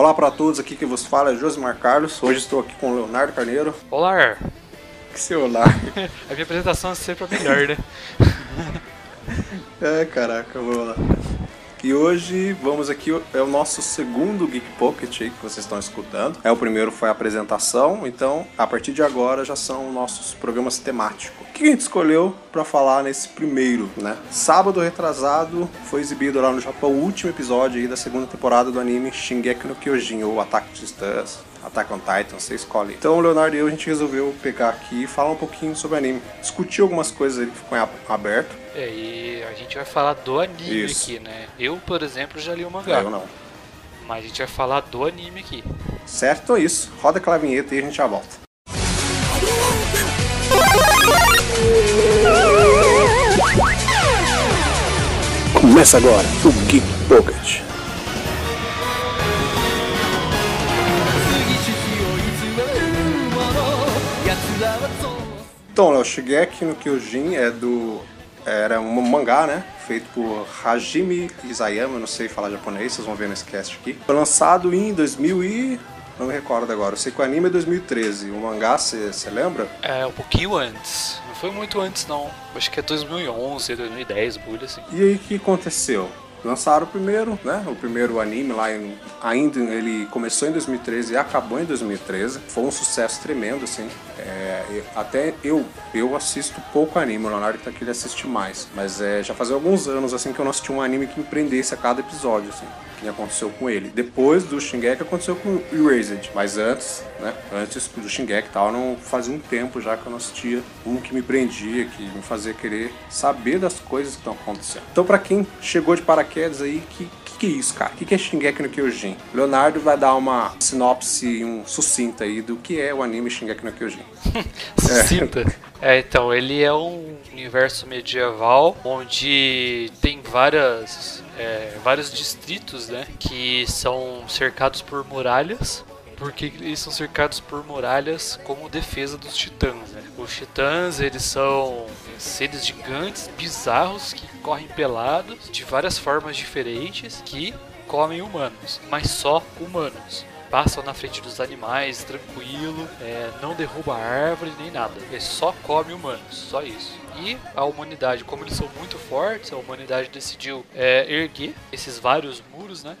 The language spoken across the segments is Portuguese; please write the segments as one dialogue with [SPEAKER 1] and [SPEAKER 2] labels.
[SPEAKER 1] Olá para todos, aqui que vos fala é Josimar Carlos. Hoje estou aqui com o Leonardo Carneiro.
[SPEAKER 2] Olá!
[SPEAKER 1] Que seu olá?
[SPEAKER 2] a minha apresentação é sempre a melhor, né?
[SPEAKER 1] é, caraca, vamos lá. E hoje vamos aqui, é o nosso segundo Geek Pocket aí que vocês estão escutando. É o primeiro foi a apresentação, então a partir de agora já são nossos programas temáticos. O que a gente escolheu para falar nesse primeiro, né? Sábado retrasado foi exibido lá no Japão o último episódio aí da segunda temporada do anime Shingeki no Kyojin, ou Ataque de Titãs. Attack on Titan, você escolhe. Então o Leonardo e eu a gente resolveu pegar aqui e falar um pouquinho sobre o anime. Discutir algumas coisas aí que ficou aberto.
[SPEAKER 2] É, e a gente vai falar do anime Isso. aqui, né? Eu, por exemplo, já li o mangá.
[SPEAKER 1] Eu não.
[SPEAKER 2] Mas a gente vai falar do anime aqui.
[SPEAKER 1] Certo, então é isso. Roda aquela vinheta e a gente já volta. Começa agora o Geek Pocket. Então, o Shigeki no Kyojin é do. Era um mangá, né? Feito por Hajime Isayama, não sei falar japonês, vocês vão ver nesse cast aqui. Foi lançado em 2000 e. Não me recordo agora. Eu sei que o anime é 2013. O mangá, você lembra?
[SPEAKER 2] É, um pouquinho antes. Não foi muito antes, não. Acho que é 2011, 2010, bulha assim.
[SPEAKER 1] E aí, o que aconteceu? Lançaram o primeiro, né? O primeiro anime lá em, ainda ele começou em 2013 e acabou em 2013. Foi um sucesso tremendo, assim. É, até eu eu assisto pouco anime, o Leonardo tá aqui ele assiste mais, mas é, já fazia alguns anos assim que eu não assisti um anime que me prendesse a cada episódio, assim que aconteceu com ele. Depois do Shingeki aconteceu com o Erased, mas antes, né, antes do Shingeki e tal, não fazia um tempo já que eu não assistia um que me prendia, que me fazia querer saber das coisas que estão acontecendo. Então, para quem chegou de paraquedas aí, que que é isso, cara? O que é Shingeki no Kyojin? Leonardo vai dar uma sinopse um sucinta aí do que é o anime Shingeki no Kyojin.
[SPEAKER 2] sucinta? É. é, então, ele é um universo medieval onde tem várias é, vários distritos, né, que são cercados por muralhas. Porque eles são cercados por muralhas como defesa dos titãs. Né? Os titãs eles são seres gigantes, bizarros, que correm pelados de várias formas diferentes, que comem humanos, mas só humanos passam na frente dos animais tranquilo, é, não derruba árvore nem nada. Ele só come humanos, só isso. E a humanidade, como eles são muito fortes, a humanidade decidiu é, erguer esses vários muros, né?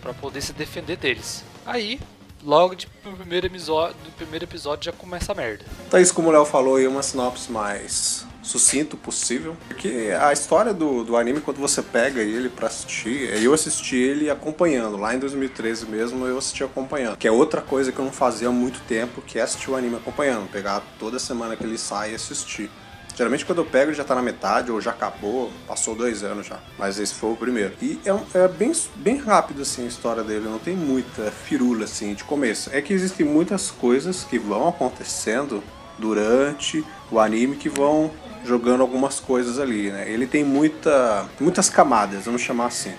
[SPEAKER 2] Pra poder se defender deles. Aí, logo de, primeiro episódio, no primeiro episódio já começa a merda.
[SPEAKER 1] Então, isso como o Léo falou, aí uma sinopse mais sucinto possível. Porque a história do, do anime, quando você pega ele para assistir, é, eu assisti ele acompanhando. Lá em 2013 mesmo, eu assisti acompanhando. Que é outra coisa que eu não fazia há muito tempo, que é assistir o anime acompanhando. Pegar toda semana que ele sai e assistir. Geralmente quando eu pego ele já tá na metade ou já acabou, passou dois anos já. Mas esse foi o primeiro. E é, é, bem, bem rápido assim a história dele, não tem muita firula assim de começo. É que existem muitas coisas que vão acontecendo durante o anime que vão jogando algumas coisas ali, né? Ele tem muita, muitas camadas, vamos chamar assim.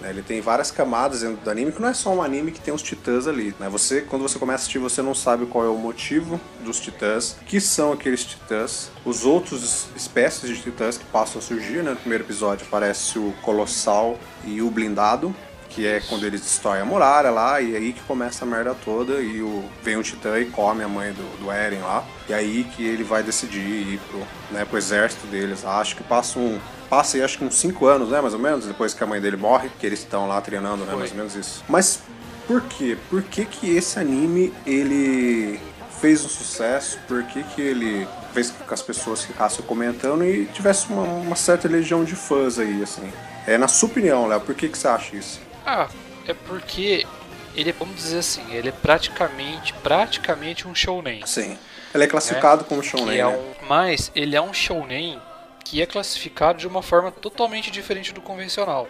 [SPEAKER 1] Né? Ele tem várias camadas dentro do anime, que não é só um anime que tem os titãs ali. Né? Você, quando você começa a assistir, você não sabe qual é o motivo dos titãs, que são aqueles titãs, os outros espécies de titãs que passam a surgir. Né? No primeiro episódio aparece o Colossal e o Blindado, que é quando eles destroem a muralha lá, e aí que começa a merda toda, e o, vem o Titã e come a mãe do, do Eren lá, e aí que ele vai decidir ir pro, né, pro exército deles. Acho que passa um. Passa aí acho que uns 5 anos, né, mais ou menos, depois que a mãe dele morre, que eles estão lá treinando, né, Foi. mais ou menos isso. Mas por quê? Por que que esse anime, ele fez um sucesso? Por que que ele fez com que as pessoas ficassem comentando e tivesse uma, uma certa legião de fãs aí, assim? É, na sua opinião, Léo, por que que você acha isso?
[SPEAKER 2] Ah, é porque ele, vamos dizer assim, ele é praticamente, praticamente um shounen.
[SPEAKER 1] Sim. Ele é classificado né? como shounen,
[SPEAKER 2] é
[SPEAKER 1] né?
[SPEAKER 2] um, Mas ele é um shounen que é classificado de uma forma totalmente diferente do convencional.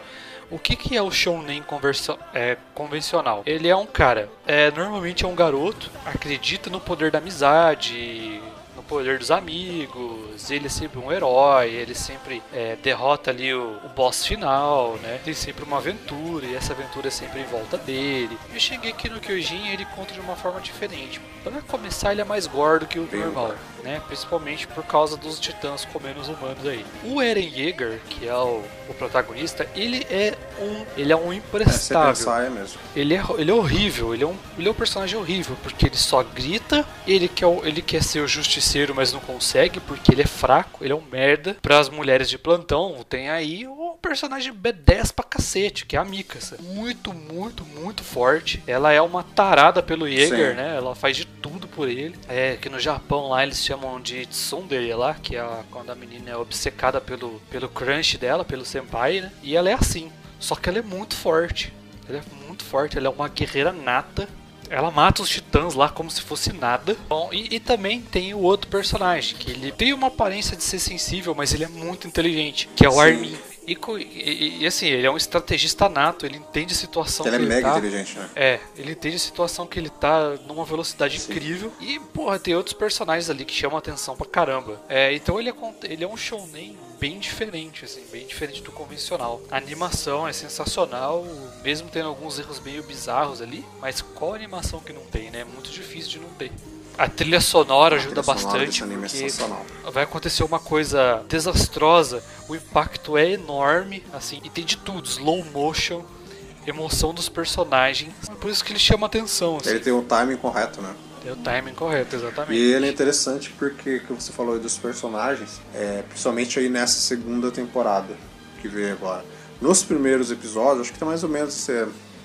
[SPEAKER 2] O que, que é o shounen é, convencional? Ele é um cara, é, normalmente é um garoto, acredita no poder da amizade, no poder dos amigos, ele é sempre um herói, ele sempre é, derrota ali o, o, boss final, né? Tem sempre uma aventura e essa aventura é sempre em volta dele. E o Shingeki no Kyojin ele conta de uma forma diferente. Para começar, ele é mais gordo que o normal, né? Principalmente por causa dos titãs comendo os humanos aí. O Eren Yeager, que é o, o protagonista, ele é um ele é um imprestável.
[SPEAKER 1] É, mesmo.
[SPEAKER 2] Ele é ele é horrível, ele é um ele é um personagem horrível porque ele só grita, ele quer ele quer ser o justiceiro, mas não consegue porque ele é fraco, ele é um merda. Para as mulheres de plantão, tem aí o personagem B10 pra cacete, que é a Mikasa. Muito, muito, muito forte. Ela é uma tarada pelo Yeager, Sim. né? Ela faz de tudo por ele. É que no Japão lá eles chamam de tsundere lá, que é a, quando a menina é obcecada pelo, pelo crush dela, pelo senpai, né? E ela é assim. Só que ela é muito forte. Ela é muito forte, ela é uma guerreira nata. Ela mata os titãs lá como se fosse nada. Bom, e, e, também tem o outro personagem, que ele tem uma aparência de ser sensível, mas ele é muito inteligente, que é o. Armin. E, e, e, assim, ele é um estrategista nato, ele entende a situação
[SPEAKER 1] ele
[SPEAKER 2] que
[SPEAKER 1] é
[SPEAKER 2] ele
[SPEAKER 1] mega
[SPEAKER 2] tá.
[SPEAKER 1] inteligente, né?
[SPEAKER 2] É, ele entende a situação que ele tá numa velocidade Sim. incrível. E, porra, tem outros personagens ali que chamam a atenção pra caramba. É, então ele é, ele é um shounen bem diferente, assim, bem diferente do convencional. A animação é sensacional, mesmo tendo alguns erros meio bizarros ali, mas qual animação que não tem, né? É muito difícil de não ter. A trilha sonora ajuda trilha bastante sonora porque vai acontecer uma coisa desastrosa, o impacto é enorme, assim, e tem de tudo, slow motion, emoção dos personagens, por isso que ele chama atenção. Assim.
[SPEAKER 1] Ele tem o timing correto, né?
[SPEAKER 2] Tem o timing correto, exatamente.
[SPEAKER 1] E ele é interessante porque que você falou aí dos personagens, é, principalmente aí nessa segunda temporada que veio agora. Nos primeiros episódios, acho que tem mais ou menos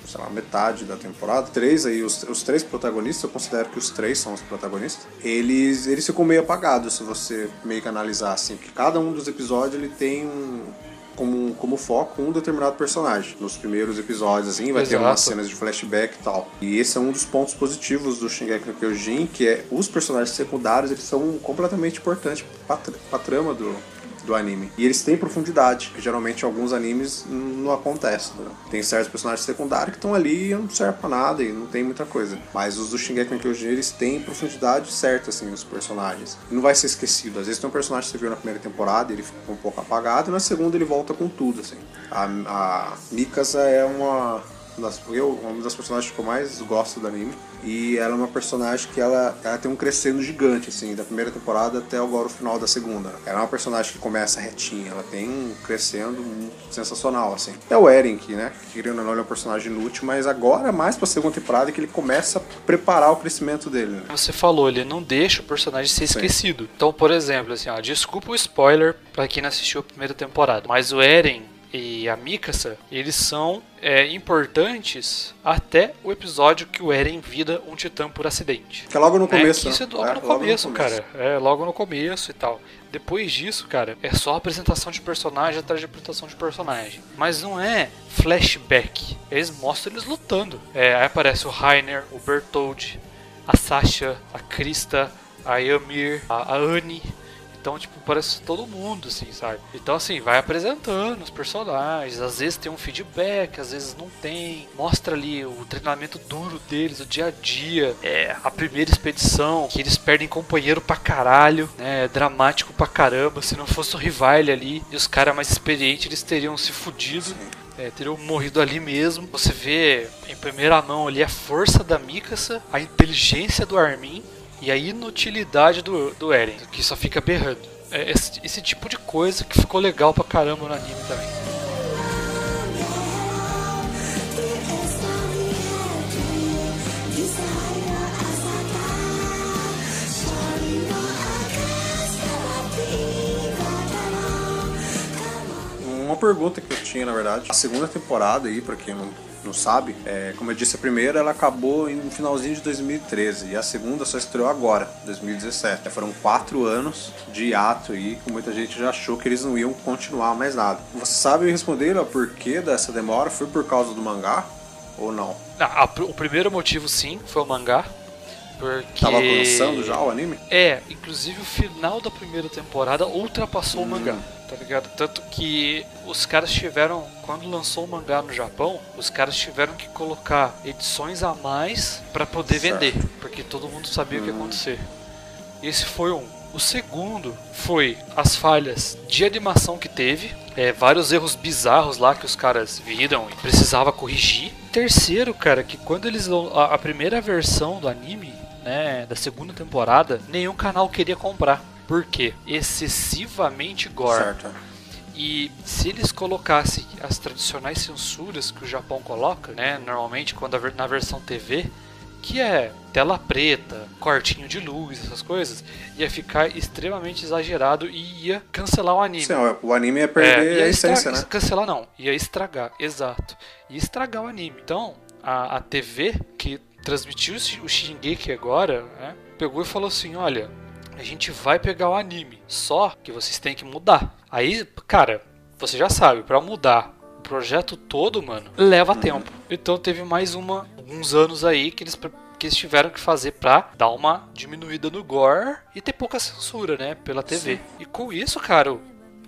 [SPEAKER 1] sei lá, metade da temporada, três aí, os, os três protagonistas, eu considero que os três são os protagonistas, eles, eles ficam meio apagados se você meio que analisar assim, porque cada um dos episódios ele tem um, como, como foco um determinado personagem. Nos primeiros episódios, assim, vai Exato. ter umas cenas de flashback e tal. E esse é um dos pontos positivos do Shingeki no Kyojin, que é os personagens secundários, eles são completamente importantes pra, pra trama do, do anime. E eles têm profundidade, que geralmente alguns animes não acontece. Né? Tem certos personagens secundários que estão ali e não servem pra nada e não tem muita coisa. Mas os do Shingeki no Kyojin, eles têm profundidade certa, assim, os personagens. E não vai ser esquecido. Às vezes tem um personagem que você viu na primeira temporada, ele fica um pouco apagado, e na segunda ele volta com tudo, assim. A, a Mikasa é uma das, eu, uma das personagens que eu mais gosto do anime. E ela é uma personagem que ela, ela tem um crescendo gigante, assim, da primeira temporada até agora o final da segunda. Ela é uma personagem que começa retinha, ela tem um crescendo sensacional, assim. É o Eren, que, né, querendo ou não, ele é um personagem inútil, mas agora, mais pra segunda temporada, que ele começa a preparar o crescimento dele. Né?
[SPEAKER 2] Você falou, ele não deixa o personagem ser Sim. esquecido. Então, por exemplo, assim, ó, desculpa o spoiler pra quem não assistiu a primeira temporada, mas o Eren e a Mikasa, eles são é, importantes até o episódio que o Eren vira um titã por acidente.
[SPEAKER 1] Que é logo no né? começo.
[SPEAKER 2] É, isso é logo, é, no, logo começo, no começo, cara. É logo no começo e tal. Depois disso, cara, é só apresentação de personagem atrás de apresentação de personagem. Mas não é flashback. Eles mostram eles lutando. É, aí aparece o Rainer, o Bertold, a Sasha, a Krista, a Ymir, a, a Annie então, tipo, parece todo mundo, assim, sabe? Então, assim, vai apresentando os personagens. Às vezes tem um feedback, às vezes não tem. Mostra ali o treinamento duro deles, o dia a dia. É, a primeira expedição, que eles perdem companheiro pra caralho, né? É dramático pra caramba. Se não fosse o Rivale ali e os caras mais experientes, eles teriam se fudido. É, teriam morrido ali mesmo. Você vê em primeira mão ali a força da Mikasa, a inteligência do Armin e a inutilidade do, do Eren, que só fica berrando. É esse, esse tipo de coisa que ficou legal pra caramba no anime também.
[SPEAKER 1] Uma pergunta que eu tinha, na verdade, a segunda temporada aí, pra quem não não sabe, é, como eu disse, a primeira ela acabou no finalzinho de 2013 e a segunda só estreou agora, 2017. É, foram quatro anos de ato aí, que muita gente já achou que eles não iam continuar mais nada. Você sabe responder o porquê dessa demora? Foi por causa do mangá ou não?
[SPEAKER 2] Ah, o primeiro motivo sim foi o mangá. Porque...
[SPEAKER 1] Tava lançando já o anime?
[SPEAKER 2] É, inclusive o final da primeira temporada ultrapassou hum. o mangá tá ligado? Tanto que os caras tiveram, quando lançou o mangá no Japão, os caras tiveram que colocar edições a mais para poder certo. vender, porque todo mundo sabia o que ia hum. acontecer. Esse foi um. O segundo foi as falhas de animação que teve, é, vários erros bizarros lá que os caras viram e precisava corrigir. Terceiro, cara, que quando eles a, a primeira versão do anime, né, da segunda temporada, nenhum canal queria comprar. Por quê? Excessivamente gore. Certo. E se eles colocassem as tradicionais censuras que o Japão coloca, né, normalmente quando a, na versão TV, que é tela preta, cortinho de luz, essas coisas, ia ficar extremamente exagerado e ia cancelar o anime.
[SPEAKER 1] Sim, o anime ia perder é, ia a essência, né?
[SPEAKER 2] Cancelar não, ia estragar, exato. Ia estragar o anime. Então, a, a TV que transmitiu o Shingeki agora, né, pegou e falou assim, olha, a gente vai pegar o anime, só que vocês têm que mudar. Aí, cara, você já sabe, para mudar o projeto todo, mano, leva tempo. Então teve mais uma alguns anos aí que eles que eles tiveram que fazer pra dar uma diminuída no gore e ter pouca censura, né, pela TV. Sim. E com isso, cara,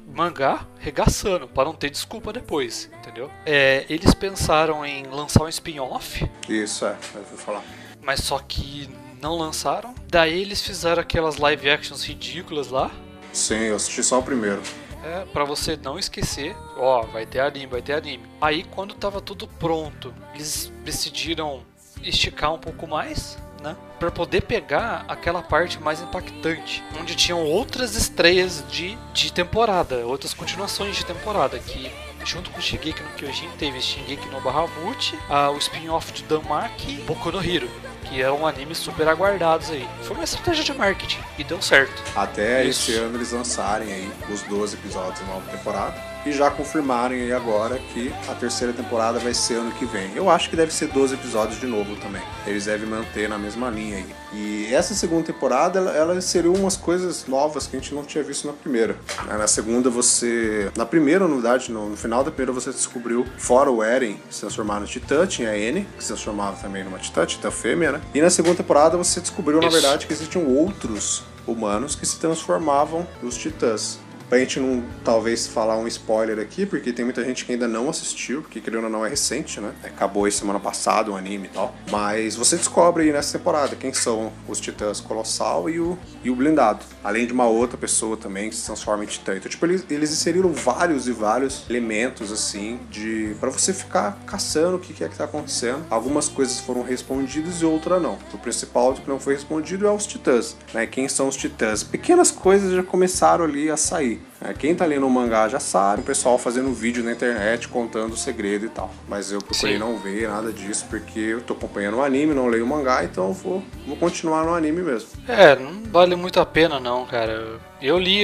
[SPEAKER 2] mangá regaçando, para não ter desculpa depois, entendeu? É, eles pensaram em lançar um spin-off.
[SPEAKER 1] Isso, é, eu vou falar.
[SPEAKER 2] Mas só que não lançaram. Daí eles fizeram aquelas live actions ridículas lá.
[SPEAKER 1] Sim, eu assisti só o primeiro.
[SPEAKER 2] É, pra você não esquecer, ó, vai ter anime, vai ter anime. Aí quando tava tudo pronto, eles decidiram esticar um pouco mais, né? Para poder pegar aquela parte mais impactante, onde tinham outras estreias de, de temporada, outras continuações de temporada, que junto com o Shingeki no Kyojin teve Shingeki no Bahamut, a, o spin-off de Danmachi e Boku no Hero que eram animes super aguardados aí. Foi uma estratégia de marketing e deu certo.
[SPEAKER 1] Até Isso. esse ano eles lançarem aí os 12 episódios da nova temporada e já confirmarem aí agora que a terceira temporada vai ser ano que vem. Eu acho que deve ser 12 episódios de novo também. Eles devem manter na mesma linha aí. E essa segunda temporada, ela, ela inseriu umas coisas novas que a gente não tinha visto na primeira. Na segunda você... Na primeira, na verdade, no, no final da primeira você descobriu, fora o Eren se transformar no Titã, tinha a N, que se transformava também numa Titã, Titã fêmea, né? E na segunda temporada você descobriu, na verdade, que existiam outros humanos que se transformavam nos Titãs. Pra gente não, talvez, falar um spoiler aqui, porque tem muita gente que ainda não assistiu, porque querendo ou não é recente, né? Acabou aí semana passada o anime e tal. Mas você descobre aí nessa temporada quem são os titãs Colossal e o, e o Blindado. Além de uma outra pessoa também que se transforma em titã. Então, tipo, eles, eles inseriram vários e vários elementos, assim, de para você ficar caçando o que, que é que tá acontecendo. Algumas coisas foram respondidas e outras não. O principal que não foi respondido é os titãs, né? Quem são os titãs? Pequenas coisas já começaram ali a sair. É, quem tá lendo o mangá já sabe, o pessoal fazendo vídeo na internet contando o segredo e tal. Mas eu procurei Sim. não ver nada disso porque eu tô acompanhando o anime, não leio o mangá, então eu vou, vou continuar no anime mesmo.
[SPEAKER 2] É, não vale muito a pena não, cara. Eu li,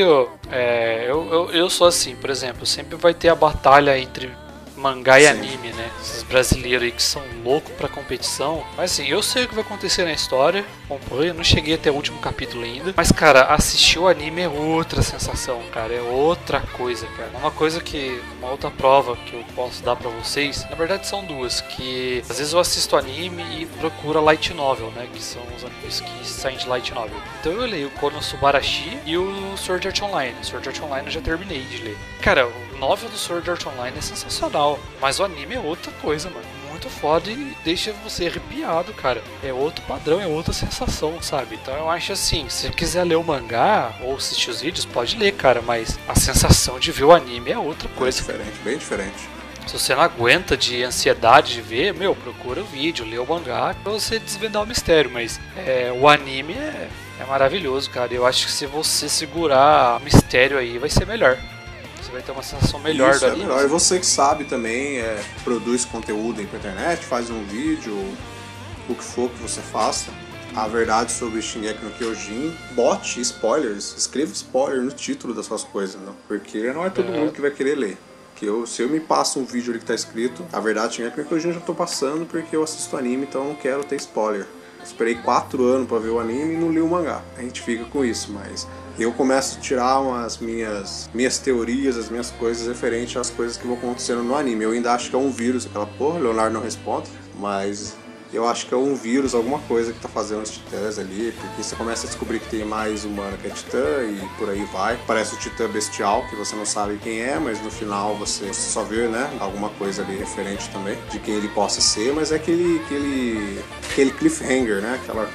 [SPEAKER 2] é, eu, eu, eu sou assim, por exemplo, sempre vai ter a batalha entre mangá e Sim. anime, né? Esses brasileiros aí que são loucos pra competição. Mas assim, eu sei o que vai acontecer na história. Acompanho, não cheguei até o último capítulo ainda. Mas, cara, assistir o anime é outra sensação, cara. É outra coisa, cara. Uma coisa que. Uma outra prova que eu posso dar pra vocês. Na verdade, são duas. Que às vezes eu assisto anime e procuro light novel, né? Que são os animes que saem de light novel. Então eu leio o Konosubarashi e o Sword Art Online. Sword Art Online eu já terminei de ler. Cara, o novel do Sword Art Online é sensacional. Mas o anime é outra coisa, mano. Muito foda e deixa você arrepiado, cara. É outro padrão, é outra sensação, sabe? Então eu acho assim, se você quiser ler o mangá ou assistir os vídeos, pode ler, cara. Mas a sensação de ver o anime é outra coisa.
[SPEAKER 1] É diferente, bem diferente.
[SPEAKER 2] Se você não aguenta de ansiedade de ver, meu, procura o vídeo, lê o mangá pra você desvendar o mistério. Mas é, o anime é, é maravilhoso, cara. Eu acho que se você segurar o mistério aí, vai ser melhor. Você vai ter uma sensação melhor
[SPEAKER 1] Isso,
[SPEAKER 2] do anime.
[SPEAKER 1] É melhor. E você que sabe também, é, produz conteúdo aí pra internet, faz um vídeo, o que for que você faça. A verdade sobre Shingeki no Kyojin, bote spoilers, escreva spoiler no título das suas coisas, não? porque não é todo é. mundo que vai querer ler que eu, se eu me passo um vídeo ali que tá escrito, a verdade Shingeki no Kyojin eu já tô passando porque eu assisto anime, então eu não quero ter spoiler. Esperei quatro anos para ver o anime e não li o mangá. A gente fica com isso, mas eu começo a tirar umas minhas, minhas teorias, as minhas coisas referentes às coisas que vão acontecendo no anime. Eu ainda acho que é um vírus, aquela porra, Leonardo não responde, mas eu acho que é um vírus, alguma coisa que tá fazendo os titãs ali, porque você começa a descobrir que tem mais humano que é titã e por aí vai. Parece o titã bestial, que você não sabe quem é, mas no final você só vê, né, alguma coisa ali referente também de quem ele possa ser, mas é aquele, aquele, aquele cliffhanger, né, aquela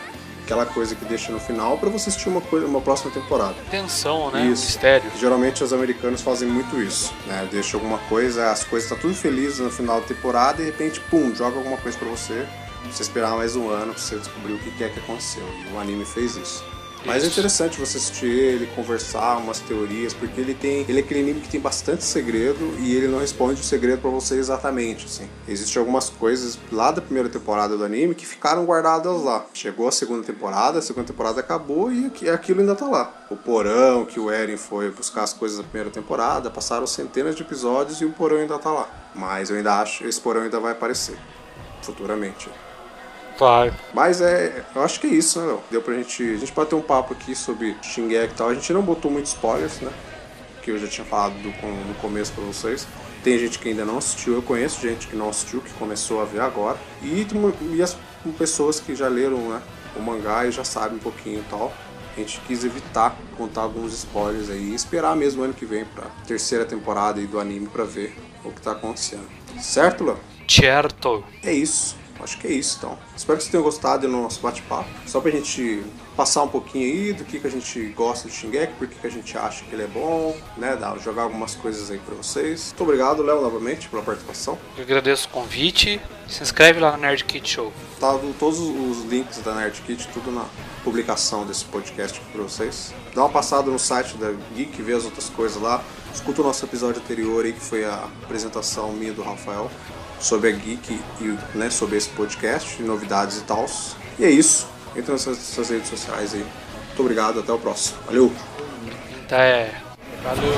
[SPEAKER 1] aquela coisa que deixa no final para você assistir uma, coisa, uma próxima temporada.
[SPEAKER 2] Tensão, né? Isso. Mistério.
[SPEAKER 1] Geralmente os americanos fazem muito isso, né? Deixa alguma coisa, as coisas tá tudo felizes no final da temporada e de repente, pum, joga alguma coisa para você. Você esperar mais um ano pra você descobrir o que é que aconteceu. E o anime fez isso. Mas é interessante você assistir ele, conversar umas teorias, porque ele tem. Ele é aquele anime que tem bastante segredo e ele não responde o segredo para você exatamente. Assim. Existem algumas coisas lá da primeira temporada do anime que ficaram guardadas lá. Chegou a segunda temporada, a segunda temporada acabou e aquilo ainda tá lá. O porão que o Eren foi buscar as coisas da primeira temporada, passaram centenas de episódios e o porão ainda tá lá. Mas eu ainda acho que esse porão ainda vai aparecer futuramente.
[SPEAKER 2] Vai.
[SPEAKER 1] Mas é, eu acho que é isso, né, Léo? Deu pra gente. A gente pode ter um papo aqui sobre Shingeki e tal. A gente não botou muitos spoilers, né? Que eu já tinha falado do, no começo pra vocês. Tem gente que ainda não assistiu, eu conheço gente que não assistiu, que começou a ver agora. E, e as pessoas que já leram né, o mangá e já sabem um pouquinho e tal. A gente quis evitar contar alguns spoilers aí e esperar mesmo ano que vem pra terceira temporada aí do anime pra ver o que tá acontecendo. Certo, Léo?
[SPEAKER 2] Certo.
[SPEAKER 1] É isso. Acho que é isso, então. Espero que vocês tenham gostado do nosso bate-papo. Só pra gente passar um pouquinho aí do que, que a gente gosta de Shingeki, por que, que a gente acha que ele é bom, né? Dar, jogar algumas coisas aí pra vocês. Muito obrigado, Léo, novamente, pela participação.
[SPEAKER 2] Eu agradeço o convite. Se inscreve lá no Nerd Kit Show.
[SPEAKER 1] Tá todos os links da Nerd Kit, tudo na publicação desse podcast aqui pra vocês. Dá uma passada no site da Geek, vê as outras coisas lá. Escuta o nosso episódio anterior aí, que foi a apresentação minha do Rafael sobre a Geek e né, sobre esse podcast, novidades e tal. E é isso. Entra nas suas redes sociais aí. Muito obrigado, até o próximo. Valeu!
[SPEAKER 2] Até. Valeu!